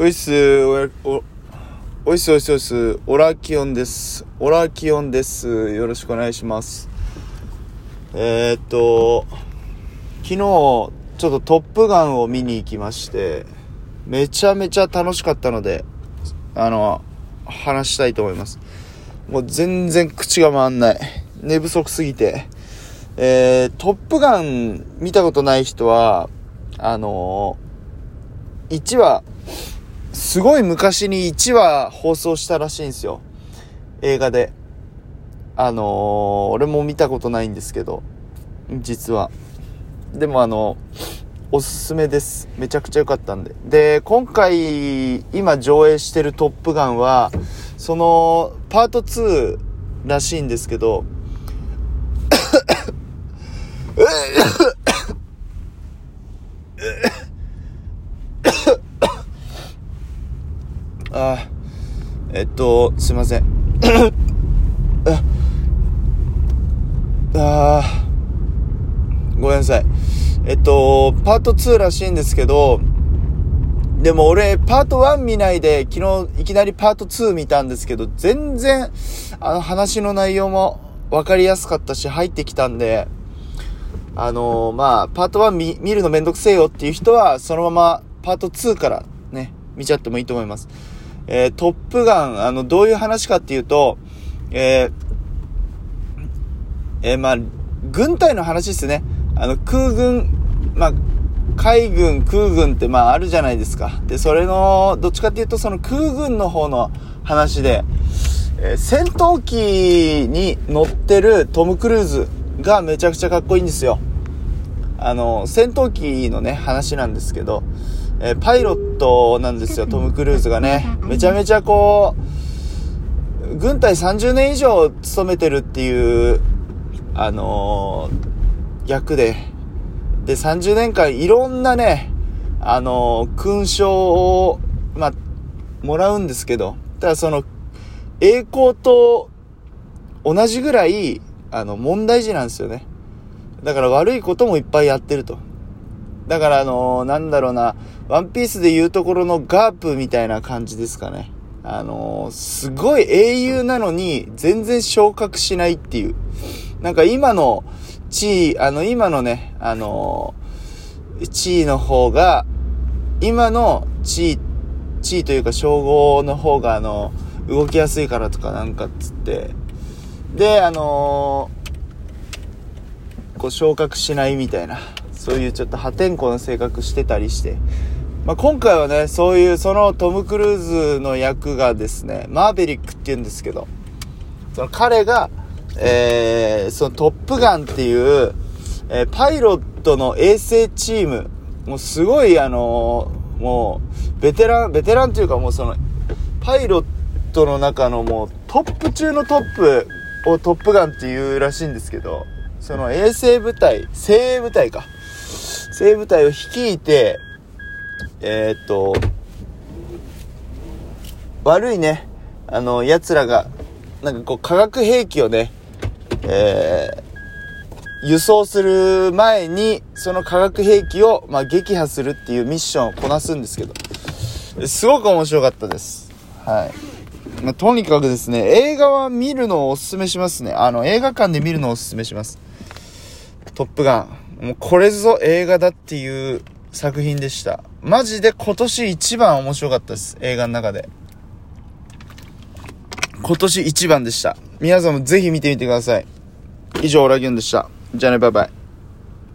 おいっす、おおいっすおいっすおいっす、オラキオンです。オラキオンです。よろしくお願いします。えー、っと、昨日、ちょっとトップガンを見に行きまして、めちゃめちゃ楽しかったので、あの、話したいと思います。もう全然口が回んない。寝不足すぎて。えー、トップガン見たことない人は、あのー、1話、すごい昔に1話放送したらしいんですよ。映画で。あのー、俺も見たことないんですけど、実は。でもあの、おすすめです。めちゃくちゃ良かったんで。で、今回、今上映してるトップガンは、その、パート2らしいんですけど、あえっと、すいません。ああごめんなさい。えっと、パート2らしいんですけど、でも俺、パート1見ないで、昨日いきなりパート2見たんですけど、全然、あの話の内容も分かりやすかったし、入ってきたんで、あのー、まあ、パート1見見るのめんどくせえよっていう人は、そのままパート2からね、見ちゃってもいいと思います。えー、トップガン、あの、どういう話かっていうと、えー、えー、まあ、軍隊の話ですね。あの、空軍、まあ、海軍、空軍ってまああるじゃないですか。で、それの、どっちかっていうとその空軍の方の話で、えー、戦闘機に乗ってるトム・クルーズがめちゃくちゃかっこいいんですよ。あの、戦闘機のね、話なんですけど、えー、パイロットなんですよ、トム・クルーズがね。めちゃめちゃこう、軍隊30年以上勤めてるっていう、あのー、役で、で、30年間いろんなね、あのー、勲章を、まあ、もらうんですけど、ただその、栄光と同じぐらい、あの、問題児なんですよね。だから悪いこともいっぱいやってると。だからあのー、なんだろうな、ワンピースで言うところのガープみたいな感じですかね。あのー、すごい英雄なのに全然昇格しないっていう。なんか今の地位、あの今のね、あのー、地位の方が、今の地位、地位というか称号の方があの、動きやすいからとかなんかっつって、で、あの、こう昇格しないみたいな、そういうちょっと破天荒な性格してたりして、まあ、今回はね、そういうそのトム・クルーズの役がですね、マーベリックって言うんですけど、その彼が、えー、そのトップガンっていう、えー、パイロットの衛星チーム、もうすごいあのー、もう、ベテラン、ベテランというかもうその、パイロットの中のもうトップ中のトップをトップガンっていうらしいんですけど、その衛星部隊、精鋭部隊か。精鋭部隊を率いて、えー、っと、悪いね、あの、奴らが、なんかこう、化学兵器をね、えー、輸送する前に、その化学兵器を、まあ、撃破するっていうミッションをこなすんですけど、すごく面白かったです。はい。まあ、とにかくですね、映画は見るのをおすすめしますね。あの、映画館で見るのをおすすめします。トップガン。もうこれぞ映画だっていう作品でした。マジで今年一番面白かったです。映画の中で。今年一番でした。皆さんもぜひ見てみてください。以上、オラギュンでした。じゃあね、バイバイ。